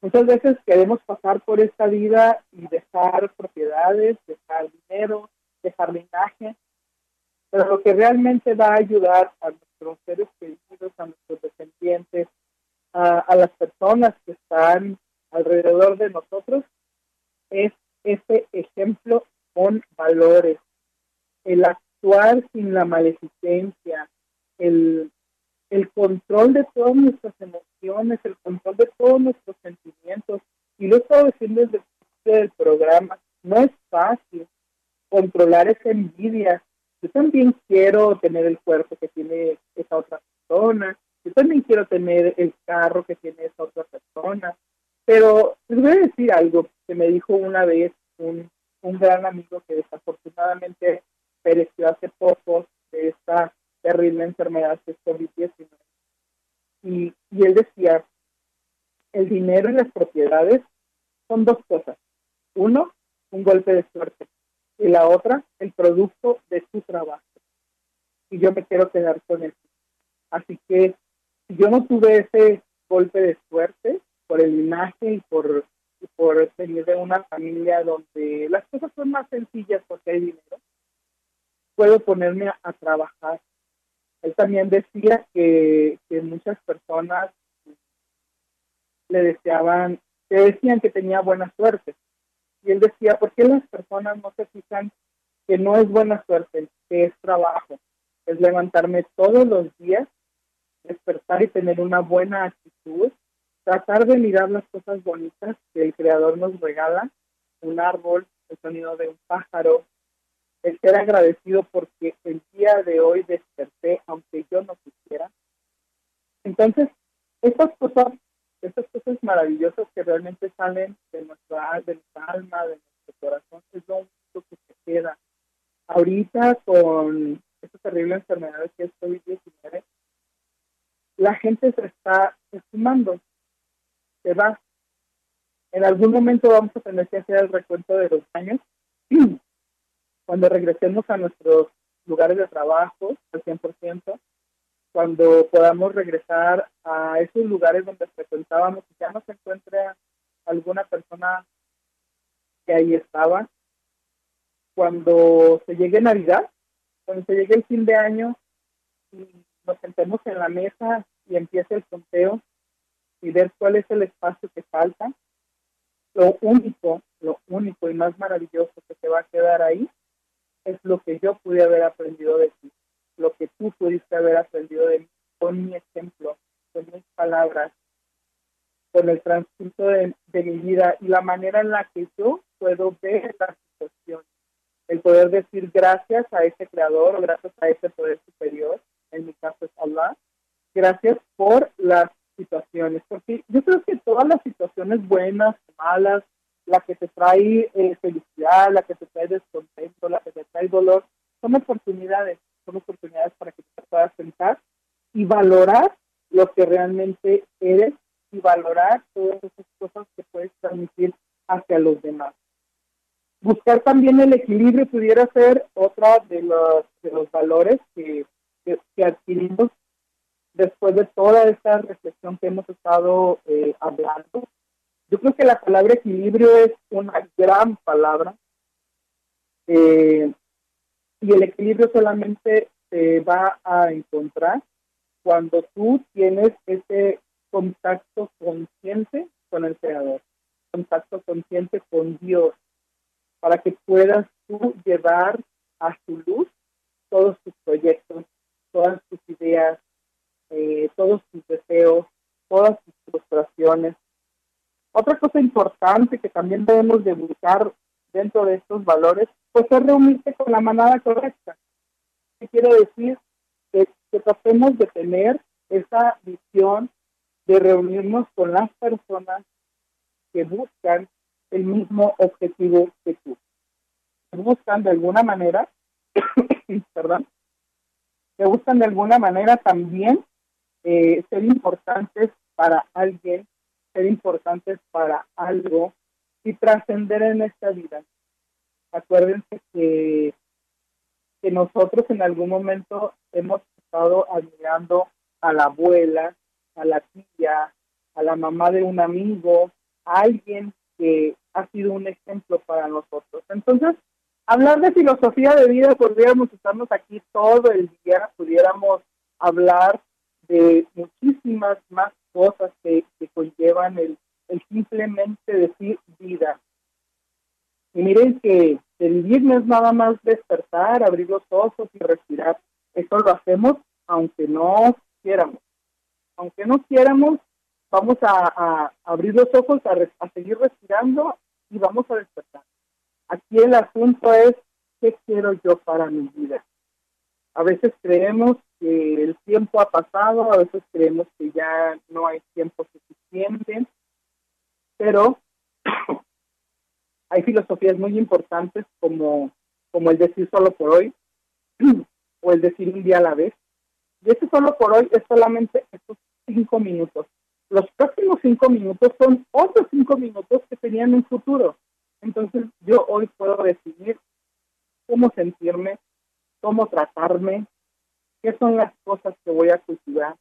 Muchas veces queremos pasar por esta vida y dejar propiedades, dejar dinero, dejar linaje, pero lo que realmente va a ayudar a nuestros seres queridos, a nuestros descendientes, a, a las personas que están alrededor de nosotros, es ese ejemplo con valores, el actuar sin la maleficencia, el, el control de todas nuestras emociones, el control de todos nuestros sentimientos. Y lo he estado diciendo desde el principio del programa, no es fácil controlar esa envidia. Yo también quiero tener el cuerpo que tiene esa otra persona, yo también quiero tener el carro que tiene esa otra persona, pero les voy a decir algo que me dijo una vez un, un gran amigo que desafortunadamente pereció hace poco de esta terrible enfermedad que es COVID-19. Y, y él decía, el dinero y las propiedades son dos cosas. Uno, un golpe de suerte. Y la otra, el producto de tu trabajo. Y yo me quiero quedar con eso. Así que si yo no tuve ese golpe de suerte, por el linaje y por, por venir de una familia donde las cosas son más sencillas porque hay dinero, puedo ponerme a, trabajar. Él también decía que, que, muchas personas le deseaban, que decían que tenía buena suerte. Y él decía, ¿por qué las personas no se fijan que no es buena suerte, que es trabajo? Es levantarme todos los días, despertar y tener una buena actitud tratar de mirar las cosas bonitas que el creador nos regala, un árbol, el sonido de un pájaro, el ser agradecido porque el día de hoy desperté aunque yo no quisiera. Entonces, estas cosas, estas cosas maravillosas que realmente salen de nuestra, alma, de nuestro corazón, es lo único que se queda. Ahorita con esta terrible enfermedad que es COVID-19, la gente se está estimando, se va. En algún momento vamos a tener que hacer el recuento de los años. Cuando regresemos a nuestros lugares de trabajo al 100%, cuando podamos regresar a esos lugares donde frecuentábamos y ya no se encuentre alguna persona que ahí estaba, cuando se llegue Navidad, cuando se llegue el fin de año y nos sentemos en la mesa y empiece el conteo y ver cuál es el espacio que falta. Lo único, lo único y más maravilloso que se va a quedar ahí es lo que yo pude haber aprendido de ti, lo que tú pudiste haber aprendido de mí, con mi ejemplo, con mis palabras, con el transcurso de, de mi vida y la manera en la que yo puedo ver la situación. El poder decir gracias a ese creador o gracias a ese poder superior, en mi caso es Allah, gracias por las situaciones, porque yo creo que todas las situaciones buenas, malas, la que te trae eh, felicidad, la que te trae descontento, la que te trae dolor, son oportunidades, son oportunidades para que te puedas sentar y valorar lo que realmente eres y valorar todas esas cosas que puedes transmitir hacia los demás. Buscar también el equilibrio pudiera ser otra de los, de los valores que, que adquirimos después de toda esta reflexión que hemos estado eh, hablando, Yo creo que la palabra equilibrio es una gran palabra eh, y el equilibrio solamente se va a encontrar cuando tú tienes ese contacto consciente con el Creador, contacto consciente con Dios, para que puedas tú llevar a su luz todos tus proyectos, todas tus ideas, eh, todos tus deseos, todas tus frustraciones. Otra cosa importante que también debemos de buscar dentro de estos valores, pues es reunirse con la manada correcta. ¿Qué quiere decir? Que, tratemos de tener esa visión de reunirnos con las personas que buscan el mismo objetivo que tú. Buscan de alguna manera, perdón, que buscan de alguna manera también eh, ser importantes para alguien, ser importantes para algo y trascender en esta vida. Acuérdense que, que nosotros en algún momento hemos estado admirando a la abuela, a la tía, a la mamá de un amigo, a alguien que ha sido un ejemplo para nosotros. Entonces, hablar de filosofía de vida, podríamos estarnos aquí todo el día, pudiéramos hablar de muchísimas más cosas que, conllevan el, simplemente decir vida. Y miren que el vivir no es nada más despertar, abrir los ojos y respirar. Eso lo hacemos aunque no quieramos. Aunque no quieramos, vamos a, abrir los ojos, a, a seguir respirando y vamos a despertar. Aquí el asunto es, ¿qué quiero yo para mi vida? A veces creemos que el tiempo ha pasado, a veces creemos que ya no hay tiempo suficiente, pero hay filosofías muy importantes como, como el decir solo por hoy o el decir un día a la vez. Y ese solo por hoy es solamente estos cinco minutos. Los próximos cinco minutos son otros cinco minutos que tenían un futuro. Entonces yo hoy puedo decidir cómo sentirme, cómo tratarme, qué son las cosas que voy a cultivar.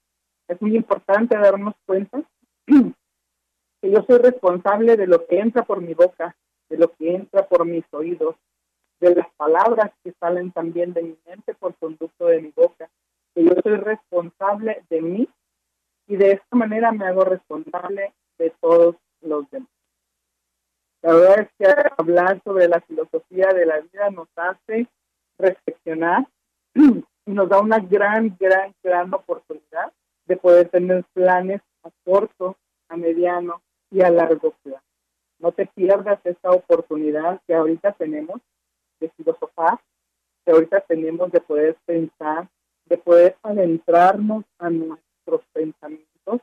Es muy importante darnos cuenta que yo soy responsable de lo que entra por mi boca, de lo que entra por mis oídos, de las palabras que salen también de mi mente por conducto de mi boca, que yo soy responsable de mí y de esta manera me hago responsable de todos los demás. La verdad es que hablar sobre la filosofía de la vida nos hace reflexionar y nos da una gran, gran, gran oportunidad de poder tener planes a corto, a mediano y a largo plazo. No te pierdas esta oportunidad que ahorita tenemos de filosofar, que ahorita tenemos de poder pensar, de poder adentrarnos a nuestros pensamientos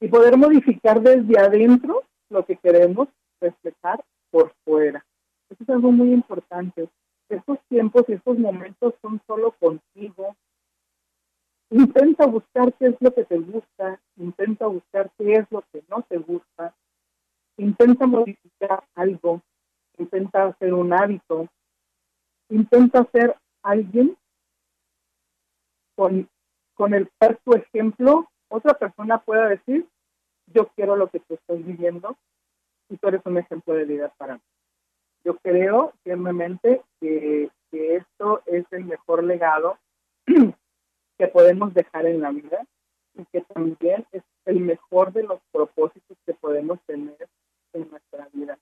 y poder modificar desde adentro lo que queremos reflejar por fuera. Eso es algo muy importante. Estos tiempos y estos momentos son solo contigo. Intenta buscar qué es lo que te gusta, intenta buscar qué es lo no te gusta, intenta modificar algo, intenta hacer un hábito, intenta ser alguien con, con el cual tu ejemplo otra persona pueda decir, yo quiero lo que tú estás viviendo y tú eres un ejemplo de vida para mí. Yo creo firmemente que, que esto es el mejor legado que podemos dejar en la vida y que también es el mejor de los propósitos que podemos tener en nuestra vida.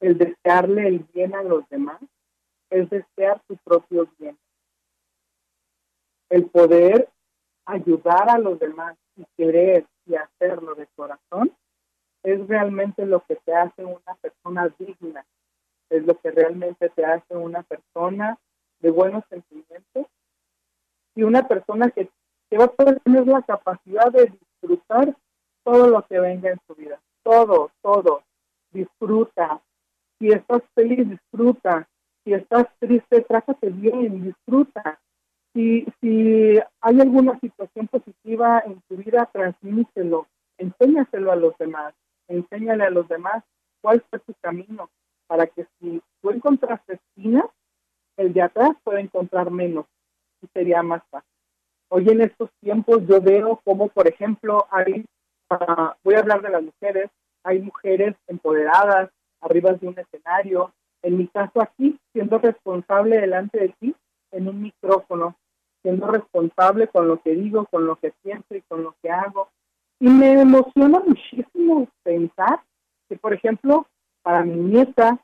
El desearle el bien a los demás es desear su propio bien. El poder ayudar a los demás y querer y hacerlo de corazón es realmente lo que te hace una persona digna, es lo que realmente te hace una persona de buenos sentimientos y una persona que, que va a poder tener la capacidad de disfrutar todo lo que venga en su vida, todo, todo, disfruta. Si estás feliz, disfruta. Si estás triste, trátate bien, disfruta. Si, si hay alguna situación positiva en tu vida, transmítelo, enséñaselo a los demás enséñale a los demás cuál fue tu camino, para que si tú encontraste espinas, el de atrás puede encontrar menos y sería más fácil. Hoy en estos tiempos yo veo como, por ejemplo, hay ah, voy a hablar de las mujeres. Hay mujeres empoderadas arriba de un escenario. En mi caso aquí, siendo responsable delante de ti en un micrófono, siendo responsable con lo que digo, con lo que siento y con lo que hago. Y me emociona muchísimo pensar que, por ejemplo, para mi nieta,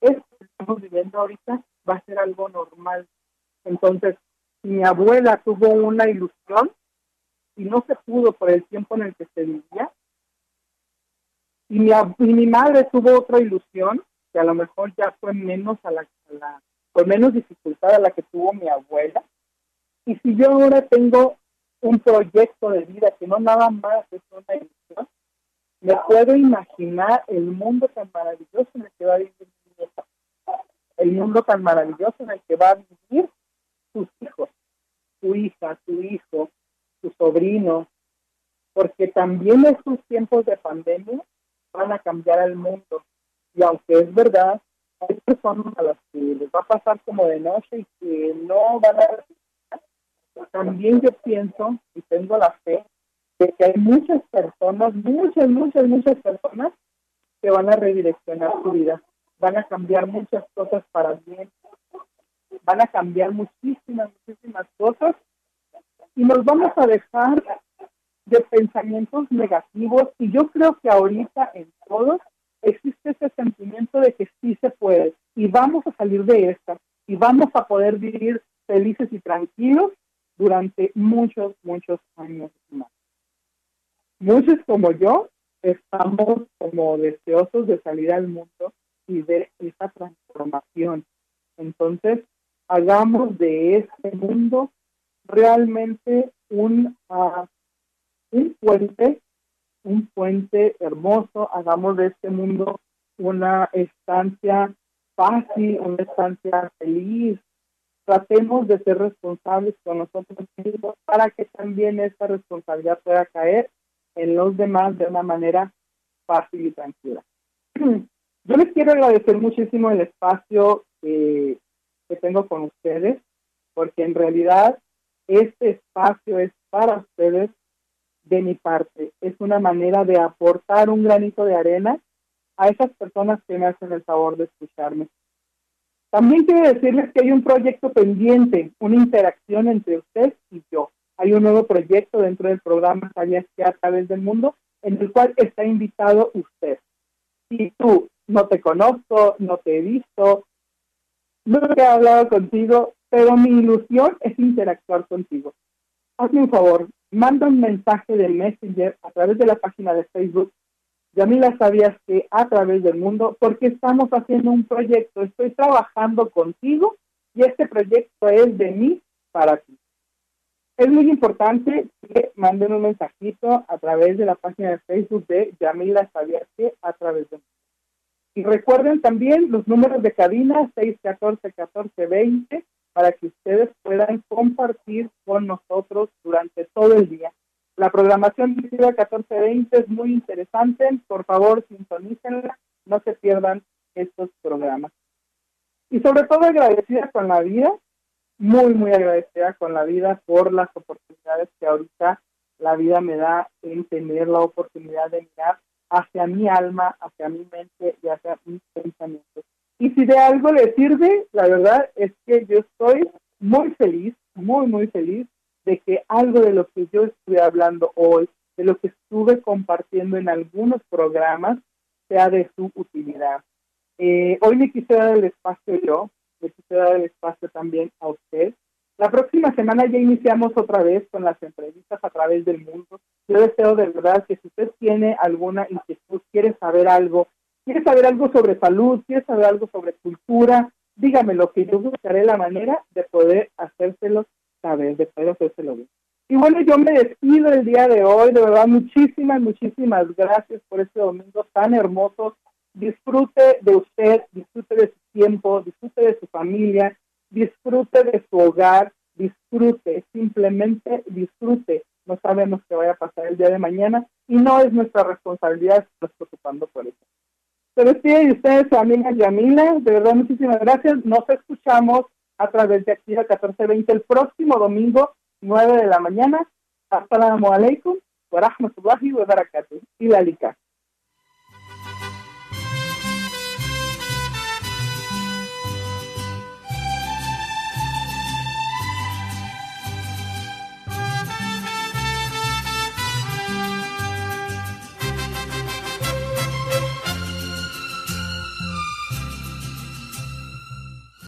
esto que estamos viviendo ahorita va a ser algo normal. Entonces, mi abuela tuvo una ilusión y no se pudo por el tiempo en el que se vivía, y mi, mi madre tuvo otra ilusión, que a lo mejor ya fue menos a la, menos dificultad a la que tuvo mi abuela, y si yo ahora tengo un proyecto de vida que no nada más es una ilusión, me puedo imaginar el mundo tan maravilloso en el que va a vivir mi nieta, el mundo tan maravilloso en el que va a vivir sus hijos, su hija, su hijo, su sobrino, porque también estos tiempos de pandemia van a cambiar el mundo. Y aunque es verdad, hay personas a las que les va a pasar como de noche y que no van a también yo pienso y tengo la fe de que hay muchas personas, muchas, muchas, muchas personas que van a redireccionar su vida, van a cambiar muchas cosas para bien, van a cambiar muchísimas, muchísimas cosas y nos vamos a dejar de pensamientos negativos y yo creo que ahorita en todos existe ese sentimiento de que sí se puede y vamos a salir de esta y vamos a poder vivir felices y tranquilos durante muchos, muchos años más. Muchos como yo estamos como deseosos de salir al mundo y ver esa transformación. Entonces, hagamos de este mundo realmente un, uh, un puente, un puente hermoso, hagamos de este mundo una estancia fácil, una estancia feliz, tratemos de ser responsables con nosotros mismos para que también esta responsabilidad pueda caer en los demás de una manera fácil y tranquila. Yo les quiero agradecer muchísimo el espacio que, que tengo con ustedes, porque en realidad este espacio es para ustedes de mi parte. Es una manera de aportar un granito de arena a esas personas que me hacen el favor de escucharme. También quiero decirles que hay un proyecto pendiente, una interacción entre usted y yo. Hay un nuevo proyecto dentro del programa Sabías que a través del mundo, en el cual está invitado usted. Si tú no te conozco, no te he visto, no he hablado contigo, pero mi ilusión es interactuar contigo. Hazme un favor, manda un mensaje de Messenger a través de la página de Facebook Yamila, sabías que a través del mundo, porque estamos haciendo un proyecto, estoy trabajando contigo y este proyecto es de mí para ti. Es muy importante que manden un mensajito a través de la página de Facebook de Yamila Sabías que a través del mundo. Y recuerden también los números de cabina 614-1420 para que ustedes puedan compartir con nosotros durante todo el día. La programación de 1420 es muy interesante. Por favor, sintonícenla. No se pierdan estos programas. Y sobre todo agradecida con la vida, muy, muy agradecida con la vida por las oportunidades que ahorita la vida me da en tener la oportunidad de mirar hacia mi alma, hacia mi mente y hacia mis pensamientos. Y si de algo le sirve, la verdad es que yo estoy muy feliz, muy, muy feliz de que algo de lo que yo estuve hablando hoy, de lo que estuve compartiendo en algunos programas, sea de su utilidad. Eh, hoy le quise dar el espacio yo, le quise dar el espacio también a usted. La próxima semana ya iniciamos otra vez con las entrevistas a través del mundo. Yo deseo de verdad que si usted tiene alguna inquietud, quiere saber algo, quiere saber algo sobre salud, quiere saber algo sobre cultura, dígamelo, que yo buscaré la manera de poder hacérselo saber, de poder hacérselo bien. Y bueno, yo me despido el día de hoy, de verdad, muchísimas, muchísimas gracias por este domingo tan hermoso. Disfrute de usted, disfrute de su tiempo, disfrute de su familia, disfrute de su hogar, disfrute, simplemente disfrute. No sabemos qué vaya a pasar el día de mañana y no es nuestra responsabilidad estar preocupando por eso. Se despide de ustedes, su amiga Yamila. De verdad, muchísimas gracias. Nos escuchamos a través de Activa 1420 el próximo domingo, 9 de la mañana. Assalamu alaikum wa rahmatullahi wa barakatuh. Y la.